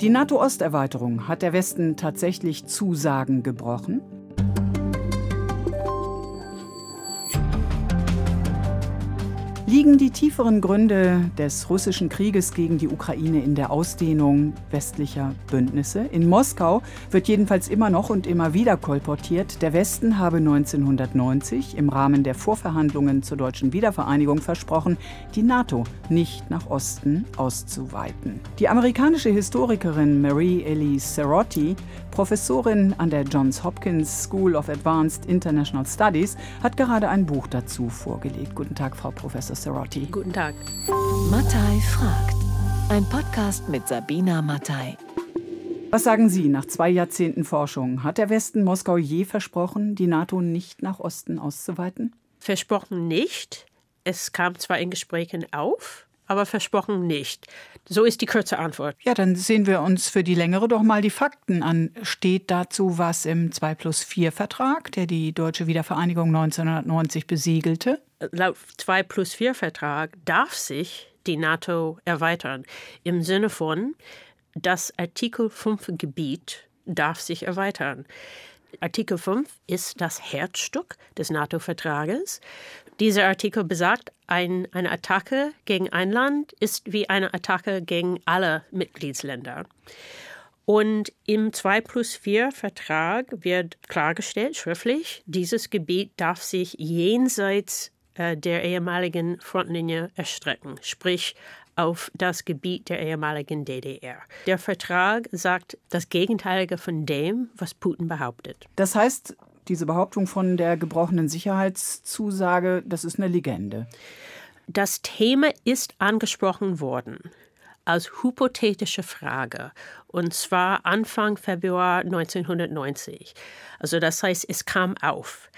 Die NATO-Osterweiterung hat der Westen tatsächlich Zusagen gebrochen? Liegen die tieferen Gründe des russischen Krieges gegen die Ukraine in der Ausdehnung westlicher Bündnisse? In Moskau wird jedenfalls immer noch und immer wieder kolportiert, der Westen habe 1990 im Rahmen der Vorverhandlungen zur deutschen Wiedervereinigung versprochen, die NATO nicht nach Osten auszuweiten. Die amerikanische Historikerin Marie Elise Cerotti Professorin an der Johns Hopkins School of Advanced International Studies, hat gerade ein Buch dazu vorgelegt. Guten Tag, Frau Professor Serotti. Guten Tag. Mattei fragt. Ein Podcast mit Sabina Mattei. Was sagen Sie nach zwei Jahrzehnten Forschung? Hat der Westen Moskau je versprochen, die NATO nicht nach Osten auszuweiten? Versprochen nicht. Es kam zwar in Gesprächen auf, aber versprochen nicht. So ist die kurze Antwort. Ja, dann sehen wir uns für die längere doch mal die Fakten an. Steht dazu was im 2 plus 4 Vertrag, der die deutsche Wiedervereinigung 1990 besiegelte? Laut 2 plus 4 Vertrag darf sich die NATO erweitern. Im Sinne von, das Artikel 5 Gebiet darf sich erweitern. Artikel 5 ist das Herzstück des NATO-Vertrages. Dieser Artikel besagt, ein, eine Attacke gegen ein Land ist wie eine Attacke gegen alle Mitgliedsländer. Und im 2 plus 4 Vertrag wird klargestellt, schriftlich, dieses Gebiet darf sich jenseits äh, der ehemaligen Frontlinie erstrecken, sprich auf das Gebiet der ehemaligen DDR. Der Vertrag sagt das Gegenteilige von dem, was Putin behauptet. Das heißt, diese Behauptung von der gebrochenen Sicherheitszusage, das ist eine Legende. Das Thema ist angesprochen worden als hypothetische Frage und zwar Anfang Februar 1990. Also das heißt, es kam auf.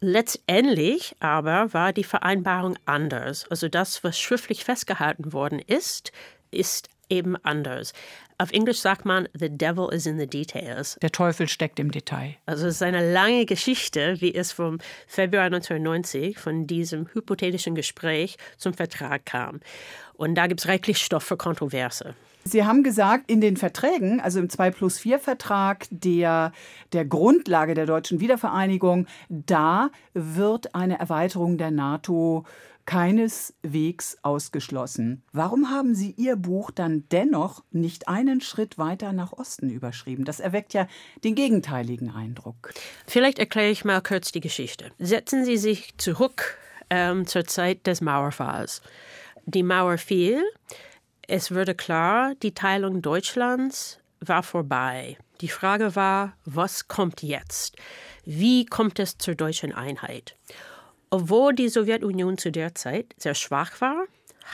Letztendlich aber war die Vereinbarung anders. Also das, was schriftlich festgehalten worden ist, ist eben anders. Auf Englisch sagt man, the devil is in the details. Der Teufel steckt im Detail. Also es ist eine lange Geschichte, wie es vom Februar 1990, von diesem hypothetischen Gespräch zum Vertrag kam. Und da gibt es reichlich Stoff für Kontroverse. Sie haben gesagt, in den Verträgen, also im 2 plus 4 Vertrag der, der Grundlage der deutschen Wiedervereinigung, da wird eine Erweiterung der NATO keineswegs ausgeschlossen. Warum haben Sie Ihr Buch dann dennoch nicht einen Schritt weiter nach Osten überschrieben? Das erweckt ja den gegenteiligen Eindruck. Vielleicht erkläre ich mal kurz die Geschichte. Setzen Sie sich zurück ähm, zur Zeit des Mauerfalls. Die Mauer fiel. Es wurde klar, die Teilung Deutschlands war vorbei. Die Frage war, was kommt jetzt? Wie kommt es zur deutschen Einheit? Obwohl die Sowjetunion zu der Zeit sehr schwach war,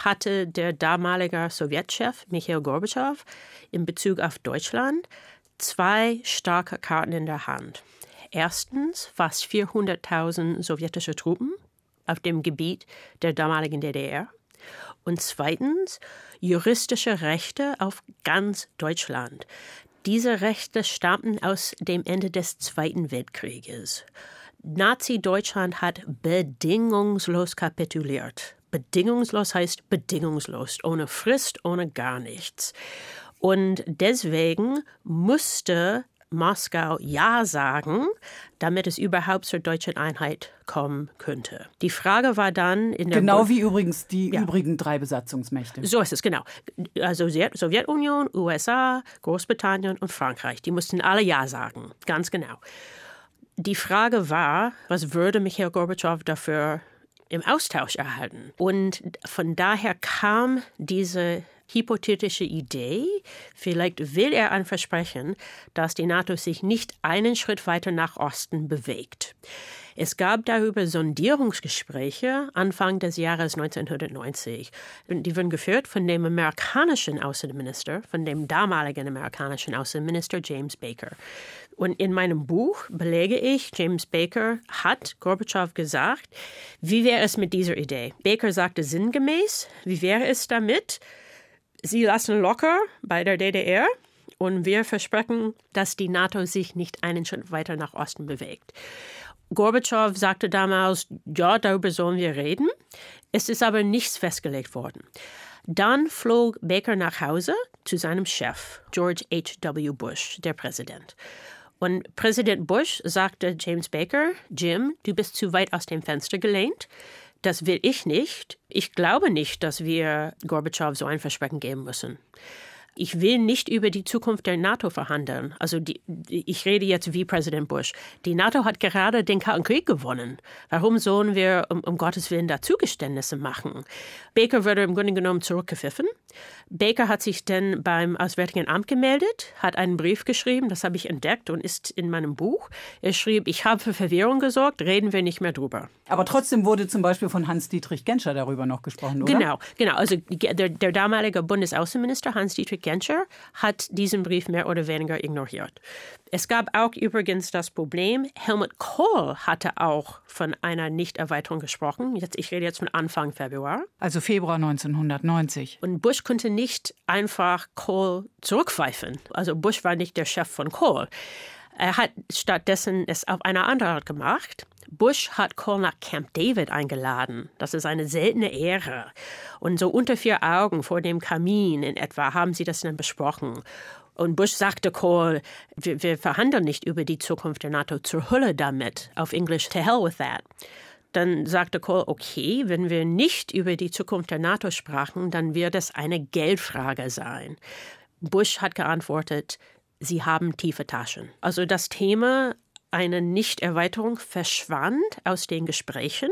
hatte der damalige Sowjetchef Michail Gorbatschow in Bezug auf Deutschland zwei starke Karten in der Hand. Erstens fast 400.000 sowjetische Truppen auf dem Gebiet der damaligen DDR. Und zweitens juristische Rechte auf ganz Deutschland. Diese Rechte stammten aus dem Ende des Zweiten Weltkrieges. Nazi-Deutschland hat bedingungslos kapituliert. Bedingungslos heißt bedingungslos, ohne Frist, ohne gar nichts. Und deswegen musste Moskau Ja sagen, damit es überhaupt zur deutschen Einheit kommen könnte. Die Frage war dann in der Genau wie übrigens die ja. übrigen drei Besatzungsmächte. So ist es, genau. Also Sowjetunion, USA, Großbritannien und Frankreich, die mussten alle Ja sagen, ganz genau. Die Frage war, was würde Michael Gorbatschow dafür im Austausch erhalten? Und von daher kam diese hypothetische Idee, vielleicht will er ein Versprechen, dass die NATO sich nicht einen Schritt weiter nach Osten bewegt. Es gab darüber Sondierungsgespräche Anfang des Jahres 1990. Die wurden geführt von dem amerikanischen Außenminister, von dem damaligen amerikanischen Außenminister James Baker. Und in meinem Buch belege ich, James Baker hat Gorbatschow gesagt, wie wäre es mit dieser Idee? Baker sagte sinngemäß, wie wäre es damit? Sie lassen locker bei der DDR und wir versprechen, dass die NATO sich nicht einen Schritt weiter nach Osten bewegt. Gorbatschow sagte damals, ja, darüber sollen wir reden. Es ist aber nichts festgelegt worden. Dann flog Baker nach Hause zu seinem Chef, George H.W. Bush, der Präsident. Und Präsident Bush sagte James Baker, Jim, du bist zu weit aus dem Fenster gelehnt. Das will ich nicht. Ich glaube nicht, dass wir Gorbatschow so ein Versprechen geben müssen ich will nicht über die Zukunft der NATO verhandeln. Also die, ich rede jetzt wie Präsident Bush. Die NATO hat gerade den Kalten Krieg gewonnen. Warum sollen wir um, um Gottes Willen da Zugeständnisse machen? Baker wurde im Grunde genommen zurückgepfiffen. Baker hat sich dann beim Auswärtigen Amt gemeldet, hat einen Brief geschrieben, das habe ich entdeckt und ist in meinem Buch. Er schrieb, ich habe für Verwirrung gesorgt, reden wir nicht mehr drüber. Aber trotzdem wurde zum Beispiel von Hans-Dietrich Genscher darüber noch gesprochen, oder? Genau, genau. Also der, der damalige Bundesaußenminister Hans-Dietrich Genscher hat diesen Brief mehr oder weniger ignoriert. Es gab auch übrigens das Problem, Helmut Kohl hatte auch von einer Nichterweiterung gesprochen. Jetzt, ich rede jetzt von Anfang Februar. Also Februar 1990. Und Bush konnte nicht einfach Kohl zurückpfeifen. Also Bush war nicht der Chef von Kohl. Er hat stattdessen es auf eine andere Art gemacht. Bush hat Kohl nach Camp David eingeladen. Das ist eine seltene Ehre. Und so unter vier Augen vor dem Kamin in etwa haben sie das dann besprochen. Und Bush sagte Kohl, wir, wir verhandeln nicht über die Zukunft der NATO, zur Hölle damit, auf Englisch, to hell with that. Dann sagte Kohl, okay, wenn wir nicht über die Zukunft der NATO sprachen, dann wird es eine Geldfrage sein. Bush hat geantwortet, sie haben tiefe Taschen. Also das Thema eine Nichterweiterung verschwand aus den Gesprächen.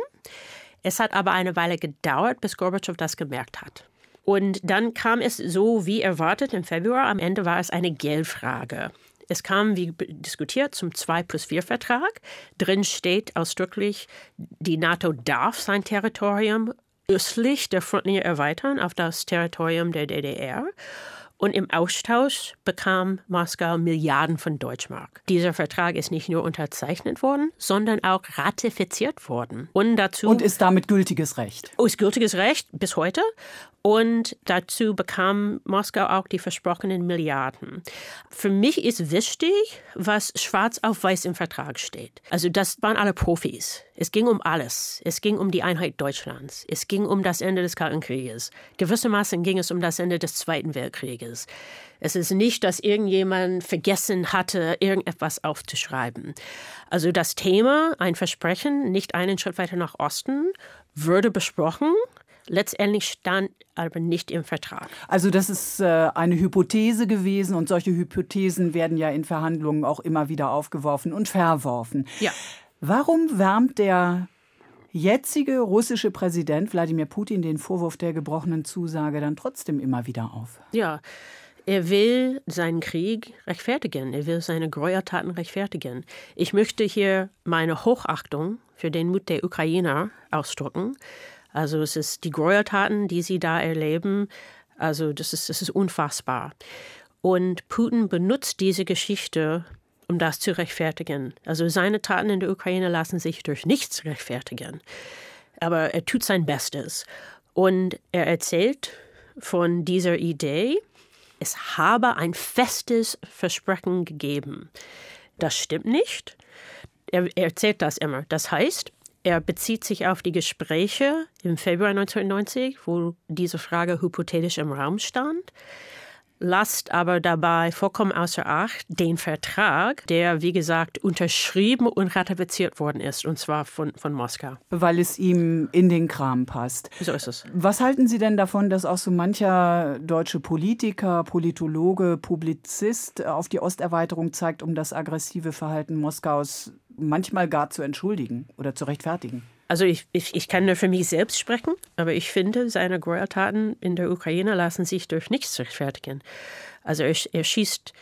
Es hat aber eine Weile gedauert, bis Gorbatschow das gemerkt hat. Und dann kam es so wie erwartet im Februar. Am Ende war es eine Geldfrage. Es kam, wie diskutiert, zum 2 plus 4 Vertrag. Drin steht ausdrücklich, die NATO darf sein Territorium östlich der Frontlinie erweitern auf das Territorium der DDR. Und im Austausch bekam Moskau Milliarden von Deutschmark. Dieser Vertrag ist nicht nur unterzeichnet worden, sondern auch ratifiziert worden. Und dazu. Und ist damit gültiges Recht. Oh, ist gültiges Recht bis heute. Und dazu bekam Moskau auch die versprochenen Milliarden. Für mich ist wichtig, was schwarz auf weiß im Vertrag steht. Also das waren alle Profis. Es ging um alles. Es ging um die Einheit Deutschlands. Es ging um das Ende des Kalten Krieges. Gewissermaßen ging es um das Ende des Zweiten Weltkrieges. Es ist nicht, dass irgendjemand vergessen hatte, irgendetwas aufzuschreiben. Also das Thema, ein Versprechen, nicht einen Schritt weiter nach Osten, würde besprochen Letztendlich stand aber nicht im Vertrag. Also das ist äh, eine Hypothese gewesen und solche Hypothesen werden ja in Verhandlungen auch immer wieder aufgeworfen und verworfen. Ja. Warum wärmt der jetzige russische Präsident Wladimir Putin den Vorwurf der gebrochenen Zusage dann trotzdem immer wieder auf? Ja. Er will seinen Krieg rechtfertigen. Er will seine Gräueltaten rechtfertigen. Ich möchte hier meine Hochachtung für den Mut der Ukrainer ausdrücken. Also es ist die Gräueltaten, die sie da erleben. Also das ist, das ist unfassbar. Und Putin benutzt diese Geschichte, um das zu rechtfertigen. Also seine Taten in der Ukraine lassen sich durch nichts rechtfertigen. Aber er tut sein Bestes. Und er erzählt von dieser Idee, es habe ein festes Versprechen gegeben. Das stimmt nicht. Er, erzählt das immer. Das heißt, er bezieht sich auf die Gespräche im Februar 1990, wo diese Frage hypothetisch im Raum stand, lasst aber dabei vollkommen außer Acht den Vertrag, der, wie gesagt, unterschrieben und ratifiziert worden ist, und zwar von, von Moskau. Weil es ihm in den Kram passt. So ist es. Was halten Sie denn davon, dass auch so mancher deutsche Politiker, Politologe, Publizist auf die Osterweiterung zeigt, um das aggressive Verhalten Moskaus manchmal gar zu entschuldigen oder zu rechtfertigen. Also ich, ich, ich kann nur für mich selbst sprechen, aber ich finde, seine Gräueltaten in der Ukraine lassen sich durch nichts rechtfertigen. Also er, er schießt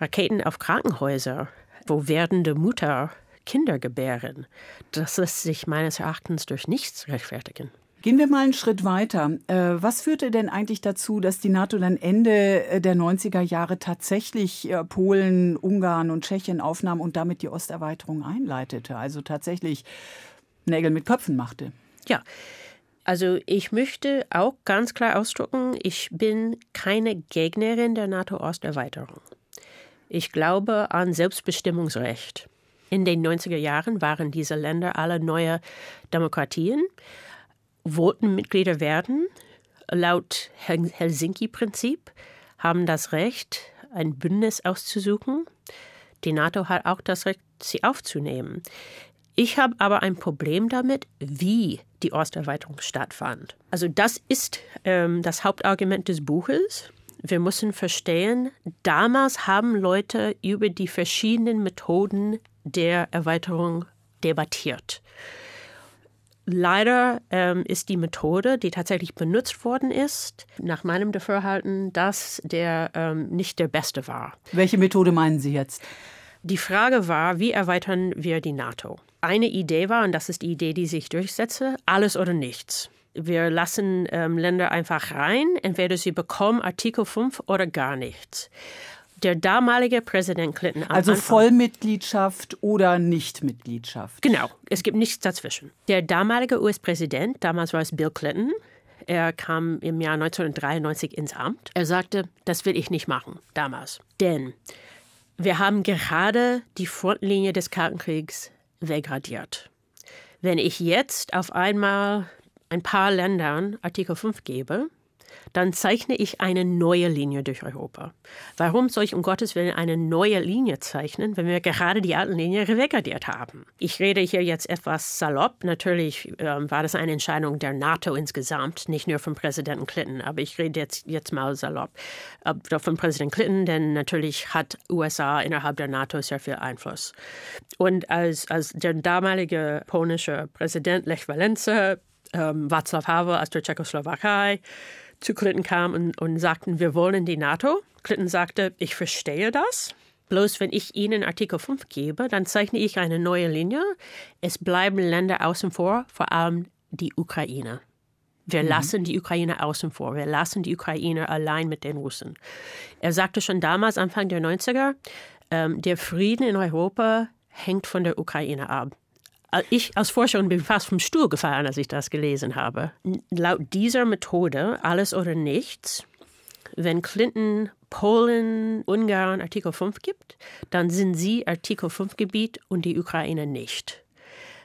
Raketen auf Krankenhäuser, wo werdende Mutter Kinder gebären. Das lässt sich meines Erachtens durch nichts rechtfertigen. Gehen wir mal einen Schritt weiter. Äh, was führte denn eigentlich dazu, dass die NATO dann Ende äh, der 90er Jahre tatsächlich äh, Polen, Ungarn und Tschechien aufnahm und damit die Osterweiterung einleitete? Also tatsächlich Nägel mit Köpfen machte. Ja. Also ich möchte auch ganz klar ausdrücken, ich bin keine Gegnerin der NATO-Osterweiterung. Ich glaube an Selbstbestimmungsrecht. In den 90er Jahren waren diese Länder alle neue Demokratien wollten Mitglieder werden, laut Helsinki-Prinzip haben das Recht, ein Bündnis auszusuchen. Die NATO hat auch das Recht, sie aufzunehmen. Ich habe aber ein Problem damit, wie die Osterweiterung stattfand. Also das ist ähm, das Hauptargument des Buches. Wir müssen verstehen, damals haben Leute über die verschiedenen Methoden der Erweiterung debattiert. Leider ähm, ist die Methode, die tatsächlich benutzt worden ist, nach meinem Dafürhalten, das der ähm, nicht der beste war. Welche Methode meinen Sie jetzt? Die Frage war, wie erweitern wir die NATO? Eine Idee war, und das ist die Idee, die sich durchsetze, alles oder nichts. Wir lassen ähm, Länder einfach rein, entweder sie bekommen Artikel 5 oder gar nichts der damalige Präsident Clinton. Also Anfang, Vollmitgliedschaft oder Nichtmitgliedschaft. Genau, es gibt nichts dazwischen. Der damalige US-Präsident, damals war es Bill Clinton, er kam im Jahr 1993 ins Amt. Er sagte, das will ich nicht machen, damals. Denn wir haben gerade die Frontlinie des Kalten Kriegs wegradiert. Wenn ich jetzt auf einmal ein paar Ländern Artikel 5 gebe, dann zeichne ich eine neue Linie durch Europa. Warum soll ich um Gottes Willen eine neue Linie zeichnen, wenn wir gerade die alte Linie revegardiert haben? Ich rede hier jetzt etwas salopp. Natürlich ähm, war das eine Entscheidung der NATO insgesamt, nicht nur von Präsidenten Clinton, aber ich rede jetzt, jetzt mal salopp äh, von Präsident Clinton, denn natürlich hat USA innerhalb der NATO sehr viel Einfluss. Und als, als der damalige polnische Präsident Lech Walesa ähm, Václav Havel aus der Tschechoslowakei zu Clinton kam und, und sagten, wir wollen die NATO. Clinton sagte, ich verstehe das. Bloß wenn ich Ihnen Artikel 5 gebe, dann zeichne ich eine neue Linie. Es bleiben Länder außen vor, vor allem die Ukraine. Wir mhm. lassen die Ukraine außen vor. Wir lassen die Ukraine allein mit den Russen. Er sagte schon damals, Anfang der 90er, ähm, der Frieden in Europa hängt von der Ukraine ab. Äh, ich als Forscherin bin fast vom Stuhl gefallen, als ich das gelesen habe. Laut dieser Methode, alles oder nichts, wenn Clinton Polen, Ungarn Artikel 5 gibt, dann sind sie Artikel 5 Gebiet und die Ukraine nicht.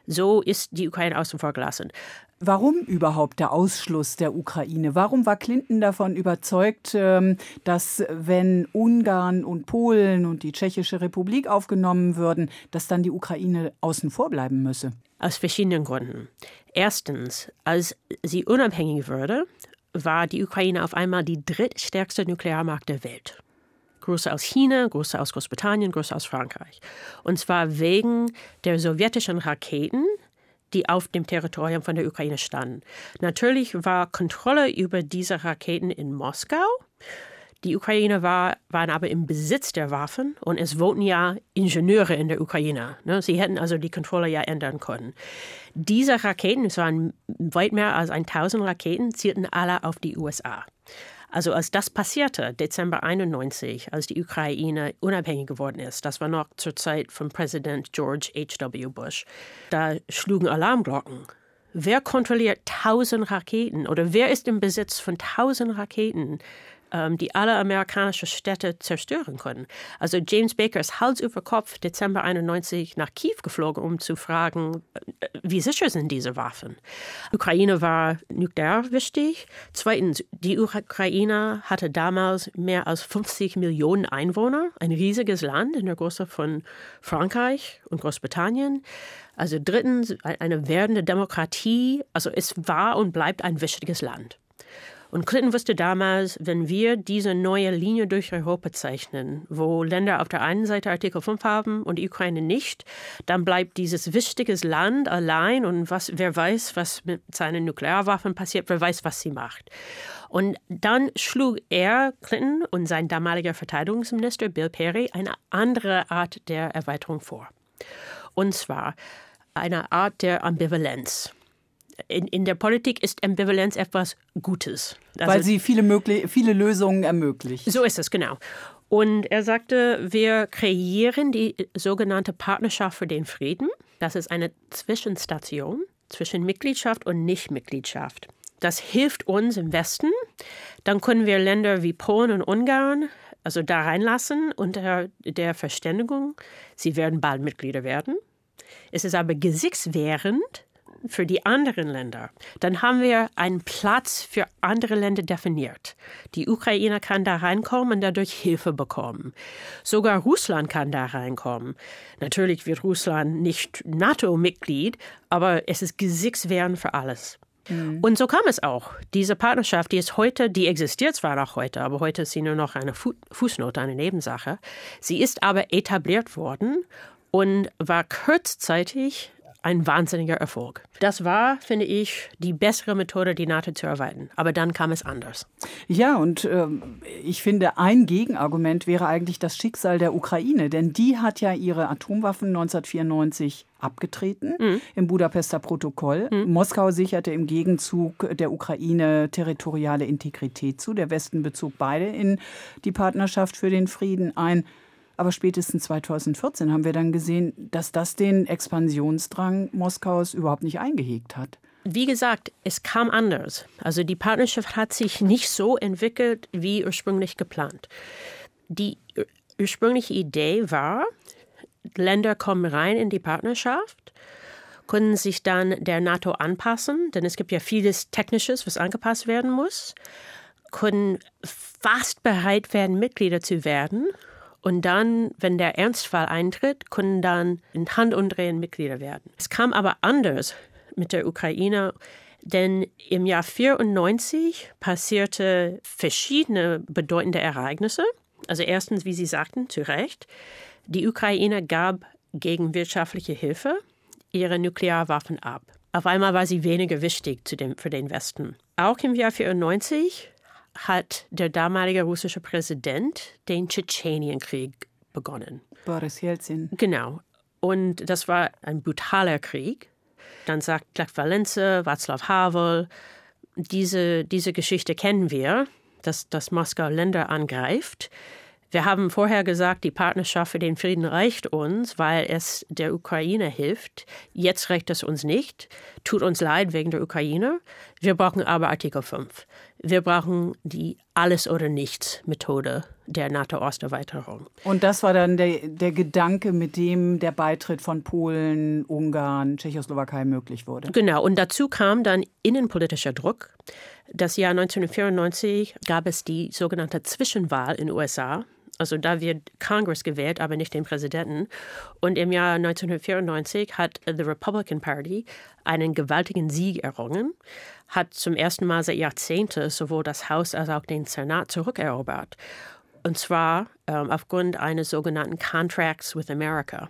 So ist die Ukraine außen vor gelassen. Warum überhaupt der Ausschluss der Ukraine? Warum war Clinton davon überzeugt, ähm, dass wenn Ungarn und Polen und die Tschechische Republik aufgenommen würden, dass dann die Ukraine außen vor bleiben müsse? Aus verschiedenen Gründen. Erstens, als sie unabhängig wurde, war die Ukraine auf einmal die drittstärkste Nuklearmacht der Welt. Größer aus China, größer aus Großbritannien, größer aus Frankreich. Und zwar wegen der sowjetischen Raketen, die auf dem Territorium von der Ukraine standen. Natürlich war Kontrolle über diese Raketen in Moskau. Die Ukraine war, waren aber im Besitz der Waffen und es wohnten ja Ingenieure in der Ukraine. Ne? Sie hätten also die Kontrolle ja ändern können. Diese Raketen, es waren weit mehr als 1000 Raketen, zielten alle auf die USA. Also als das passierte, Dezember 91, als die Ukraine unabhängig geworden ist, das war noch zur Zeit von Präsident George H.W. Bush, da schlugen Alarmglocken. Wer kontrolliert tausend Raketen oder wer ist im Besitz von tausend Raketen? Ähm, die alle amerikanischen Städte zerstören können. Also James Baker ist Hals über Kopf Dezember 91 nach Kiew geflogen, um zu fragen, äh, wie sicher sind diese Waffen? Ukraine war nuklear wichtig. Zweitens, die Ukraine hatte damals mehr als 50 Millionen Einwohner, ein riesiges Land in der Größe von Frankreich und Großbritannien. Also drittens, eine werdende Demokratie. Also es war und bleibt ein wichtiges Land. Und Clinton wusste damals, wenn wir diese neue Linie durch Europa zeichnen, wo Länder auf der einen Seite Artikel 5 haben und die Ukraine nicht, dann bleibt dieses wichtige Land allein und was, wer weiß, was mit seinen Nuklearwaffen passiert, wer weiß, was sie macht. Und dann schlug er, Clinton und sein damaliger Verteidigungsminister Bill Perry, eine andere Art der Erweiterung vor. Und zwar eine Art der Ambivalenz in, in der Politik ist Ambivalenz etwas Gutes. Also, Weil sie viele, möglich, viele Lösungen ermöglicht. So ist es, genau. Und er sagte, wir kreieren die sogenannte Partnerschaft für den Frieden. Das ist eine Zwischenstation zwischen Mitgliedschaft und Nichtmitgliedschaft. Das hilft uns im Westen. Dann können wir Länder wie Polen und Ungarn also da reinlassen unter der Verständigung, sie werden bald Mitglieder werden. Es ist aber gesichtswehrend, für die anderen Länder, dann haben wir einen Platz für andere Länder definiert. Die Ukraine kann da reinkommen und dadurch Hilfe bekommen. Sogar Russland kann da reinkommen. Natürlich wird Russland nicht NATO-Mitglied, aber es ist Gesichtswehren für alles. Mhm. Und so kam es auch. Diese Partnerschaft, die ist heute, die existiert zwar noch heute, aber heute ist sie nur noch eine Fußnote, eine Nebensache. Sie ist aber etabliert worden und war kurzzeitig ein wahnsinniger Erfolg. Das war, finde ich, die bessere Methode, die NATO zu erweitern. Aber dann kam es anders. Ja, und äh, ich finde, ein Gegenargument wäre eigentlich das Schicksal der Ukraine. Denn die hat ja ihre Atomwaffen 1994 abgetreten mhm. im Budapester Protokoll. Mhm. Moskau sicherte im Gegenzug der Ukraine territoriale Integrität zu. Der Westen bezog beide in die Partnerschaft für den Frieden ein. Aber spätestens 2014 haben wir dann gesehen, dass das den Expansionsdrang Moskaus überhaupt nicht eingehegt hat. Wie gesagt, es kam anders. Also die Partnerschaft hat sich nicht so entwickelt wie ursprünglich geplant. Die ursprüngliche Idee war, Länder kommen rein in die Partnerschaft, können sich dann der NATO anpassen, denn es gibt ja vieles Technisches, was angepasst werden muss, können fast bereit werden, Mitglieder zu werden und dann, wenn der Ernstfall eintritt, können dann in Handumdrehen Mitglieder werden. Es kam aber anders mit der Ukraine, denn im Jahr 94 passierte verschiedene bedeutende Ereignisse. Also erstens, wie Sie sagten, zu Recht, die Ukraine gab gegen wirtschaftliche Hilfe ihre Nuklearwaffen ab. Auf einmal war sie weniger wichtig dem, für den Westen. Auch im Jahr 94 hat der damalige russische Präsident den Tschetschenienkrieg begonnen. Boris Jelzin. Genau. Und das war ein brutaler Krieg. Dann sagt Lech Walesa, Václav Havel, diese, diese Geschichte kennen wir, dass, dass Moskau Länder angreift. Wir haben vorher gesagt, die Partnerschaft für den Frieden reicht uns, weil es der Ukraine hilft. Jetzt reicht es uns nicht. Tut uns leid wegen der Ukraine. Wir brauchen aber Artikel 5. Wir brauchen die Alles- oder Nichts-Methode der NATO-Osterweiterung. Und das war dann der, der Gedanke, mit dem der Beitritt von Polen, Ungarn, Tschechoslowakei möglich wurde. Genau. Und dazu kam dann innenpolitischer Druck. Das Jahr 1994 gab es die sogenannte Zwischenwahl in den USA also da wird Congress gewählt, aber nicht den Präsidenten. Und im Jahr 1994 hat the Republican Party einen gewaltigen Sieg errungen, hat zum ersten Mal seit Jahrzehnten sowohl das Haus als auch den Senat zurückerobert. Und zwar ähm, aufgrund eines sogenannten Contracts with America.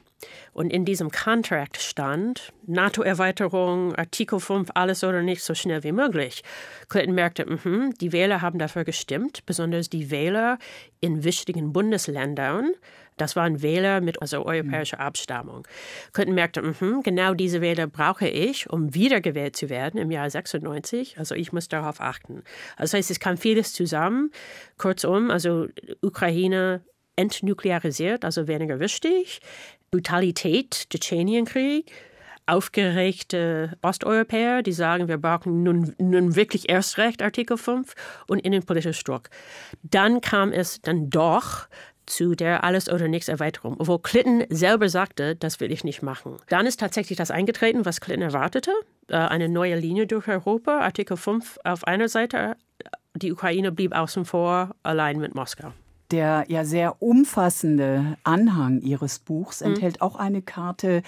Und in diesem Contract stand NATO-Erweiterung, Artikel 5, alles oder nicht so schnell wie möglich. Clinton merkte, mh, die Wähler haben dafür gestimmt, besonders die Wähler in wichtigen Bundesländern das waren Wähler mit also europäischer Abstammung. Clinton merkte, mh, genau diese Wähler brauche ich, um wiedergewählt zu werden im Jahr 96. Also ich muss darauf achten. Also das heißt, es kam vieles zusammen. Kurzum, also Ukraine entnuklearisiert, also weniger wichtig. Brutalität, Tschetschenienkrieg, aufgeregte Osteuropäer, die sagen, wir brauchen nun, nun wirklich erst recht Artikel 5 und innenpolitischer Druck. Dann kam es dann doch zu der Alles- oder Nichts-Erweiterung, wo Clinton selber sagte, das will ich nicht machen. Dann ist tatsächlich das eingetreten, was Clinton erwartete, äh, eine neue Linie durch Europa, Artikel 5 auf einer Seite, die Ukraine blieb außen vor, allein mit Moskau. Der ja sehr umfassende Anhang Ihres Buchs mhm. enthält auch eine Karte,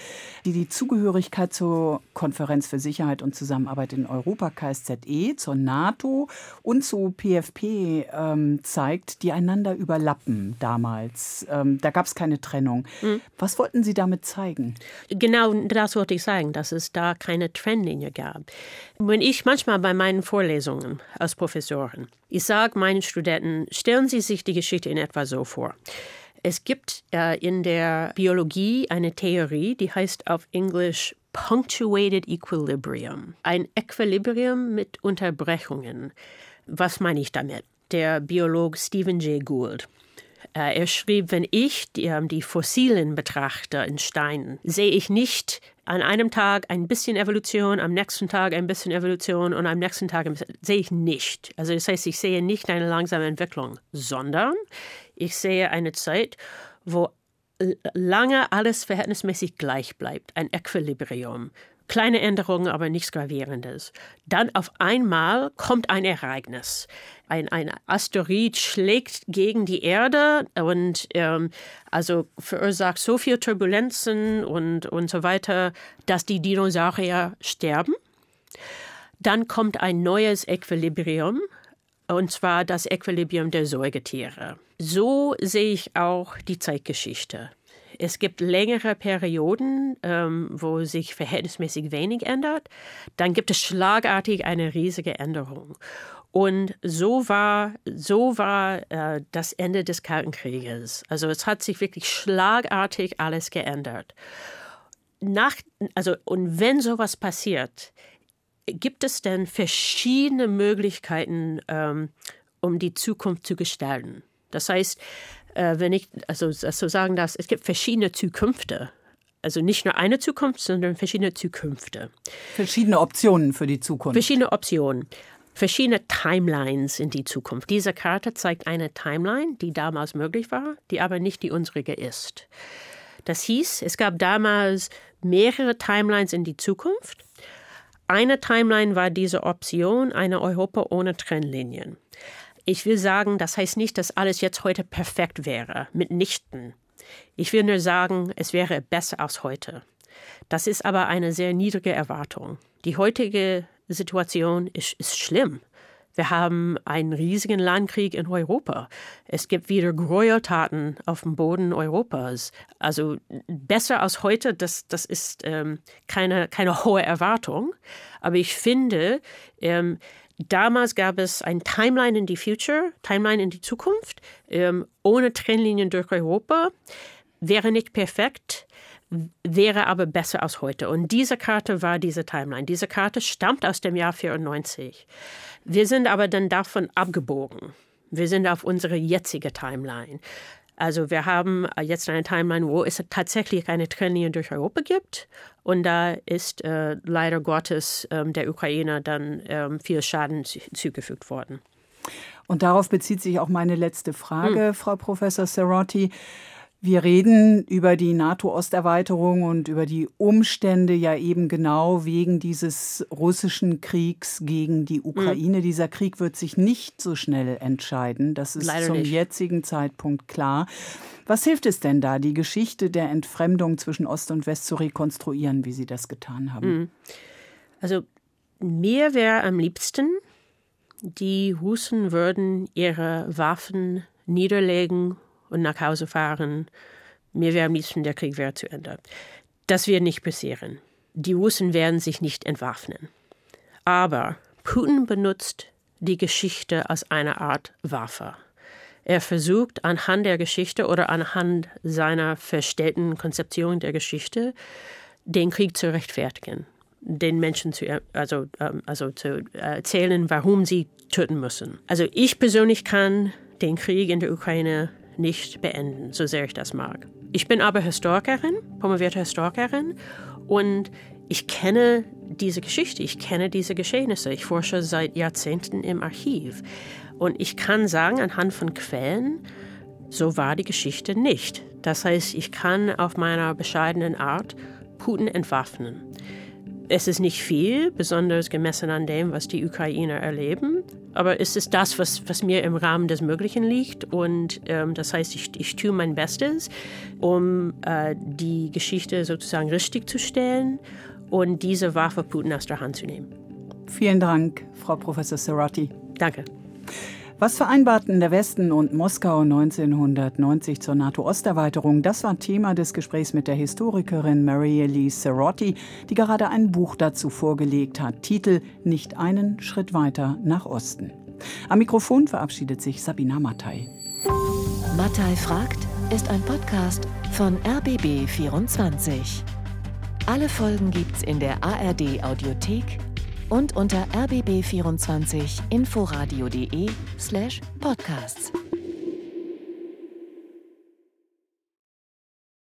die die Zugehörigkeit zur Konferenz für Sicherheit und Zusammenarbeit in Europa, KSZE, zur NATO und zu PFP ähm, zeigt, die einander überlappen damals. Ähm, da gab es keine Trennung. Mhm. Was wollten Sie damit zeigen? Genau das wollte ich sagen, dass es da keine Trennlinie gab. Wenn ich manchmal bei meinen Vorlesungen als Professorin, ich sage meinen Studenten, stellen Sie sich die Geschichte in etwa so vor. Es gibt äh, in der Biologie eine Theorie, die heißt auf Englisch Punctuated Equilibrium. Ein Equilibrium mit Unterbrechungen. Was meine ich damit? Der Biolog Stephen Jay Gould. Äh, er schrieb, wenn ich die, ähm, die Fossilen betrachte in Steinen, sehe ich nicht an einem Tag ein bisschen Evolution, am nächsten Tag ein bisschen Evolution und am nächsten Tag sehe ich nicht. Also das heißt, ich sehe nicht eine langsame Entwicklung, sondern ich sehe eine Zeit, wo lange alles verhältnismäßig gleich bleibt, ein Equilibrium. Kleine Änderungen, aber nichts Gravierendes. Dann auf einmal kommt ein Ereignis. Ein, ein Asteroid schlägt gegen die Erde und ähm, also verursacht so viel Turbulenzen und, und so weiter, dass die Dinosaurier sterben. Dann kommt ein neues Equilibrium, und zwar das Equilibrium der Säugetiere. So sehe ich auch die Zeitgeschichte. Es gibt längere Perioden, ähm, wo sich verhältnismäßig wenig ändert. Dann gibt es schlagartig eine riesige Änderung. Und so war, so war äh, das Ende des Kalten Krieges. Also es hat sich wirklich schlagartig alles geändert. Nach, also, und wenn sowas passiert, gibt es denn verschiedene Möglichkeiten, ähm, um die Zukunft zu gestalten? Das heißt, wenn ich also so sagen darf, es gibt verschiedene Zukünfte. Also nicht nur eine Zukunft, sondern verschiedene Zukünfte. Verschiedene Optionen für die Zukunft. Verschiedene Optionen. Verschiedene Timelines in die Zukunft. Diese Karte zeigt eine Timeline, die damals möglich war, die aber nicht die unsere ist. Das hieß, es gab damals mehrere Timelines in die Zukunft. Eine Timeline war diese Option, eine Europa ohne Trennlinien. Ich will sagen, das heißt nicht, dass alles jetzt heute perfekt wäre, mitnichten. Ich will nur sagen, es wäre besser als heute. Das ist aber eine sehr niedrige Erwartung. Die heutige Situation ist, ist schlimm. Wir haben einen riesigen Landkrieg in Europa. Es gibt wieder Gräueltaten auf dem Boden Europas. Also besser als heute, das, das ist ähm, keine, keine hohe Erwartung. Aber ich finde, ähm, Damals gab es ein Timeline in die Future, Timeline in die Zukunft, ähm, ohne Trennlinien durch Europa. Wäre nicht perfekt, wäre aber besser als heute. Und diese Karte war diese Timeline. Diese Karte stammt aus dem Jahr 94. Wir sind aber dann davon abgebogen. Wir sind auf unsere jetzige Timeline. Also wir haben äh, jetzt eine Timeline, wo es tatsächlich eine Trennlinie durch Europa gibt. Und da ist äh, leider Gottes ähm, der Ukraine dann ähm, viel Schaden zugefügt worden. Und darauf bezieht sich auch meine letzte Frage, hm. Frau Professor Serotti. Wir reden über die NATO-Osterweiterung und über die Umstände ja eben genau wegen dieses russischen Kriegs gegen die Ukraine. Mhm. Dieser Krieg wird sich nicht so schnell entscheiden. Das ist Leider zum nicht. jetzigen Zeitpunkt klar. Was hilft es denn da, die Geschichte der Entfremdung zwischen Ost und West zu rekonstruieren, wie Sie das getan haben? Mhm. Also mir wäre am liebsten, die Russen würden ihre Waffen niederlegen und nach Hause fahren. Mir wäre am liebsten, der Krieg wäre zu Ende. Das wird nicht passieren. Die Russen werden sich nicht entwaffnen. Aber Putin benutzt die Geschichte als eine Art Waffe. Er versucht anhand der Geschichte oder anhand seiner verstellten Konzeption der Geschichte den Krieg zu rechtfertigen, den Menschen zu, also, ähm, also zu erzählen, warum sie töten müssen. Also ich persönlich kann den Krieg in der Ukraine nicht beenden, so sehr ich das mag. Ich bin aber Historikerin, promovierte Historikerin und ich kenne diese Geschichte, ich kenne diese Geschehnisse. Ich forsche seit Jahrzehnten im Archiv. Und ich kann sagen, anhand von Quellen, so war die Geschichte nicht. Das heißt, ich kann auf meiner bescheidenen Art Putin entwaffnen. Es ist nicht viel, besonders gemessen an dem, was die Ukrainer erleben. Aber es ist das, was, was mir im Rahmen des Möglichen liegt. Und ähm, das heißt, ich, ich tue mein Bestes, um äh, die Geschichte sozusagen richtig zu stellen und diese Waffe Putin aus der Hand zu nehmen. Vielen Dank, Frau Professor Serati. Danke. Was vereinbarten der Westen und Moskau 1990 zur NATO-Osterweiterung? Das war Thema des Gesprächs mit der Historikerin Maria Lee Cerotti, die gerade ein Buch dazu vorgelegt hat. Titel Nicht einen Schritt weiter nach Osten. Am Mikrofon verabschiedet sich Sabina Mattei. Mattei fragt ist ein Podcast von RBB24. Alle Folgen gibt's in der ARD Audiothek und unter rbb24inforadio.de slash podcasts.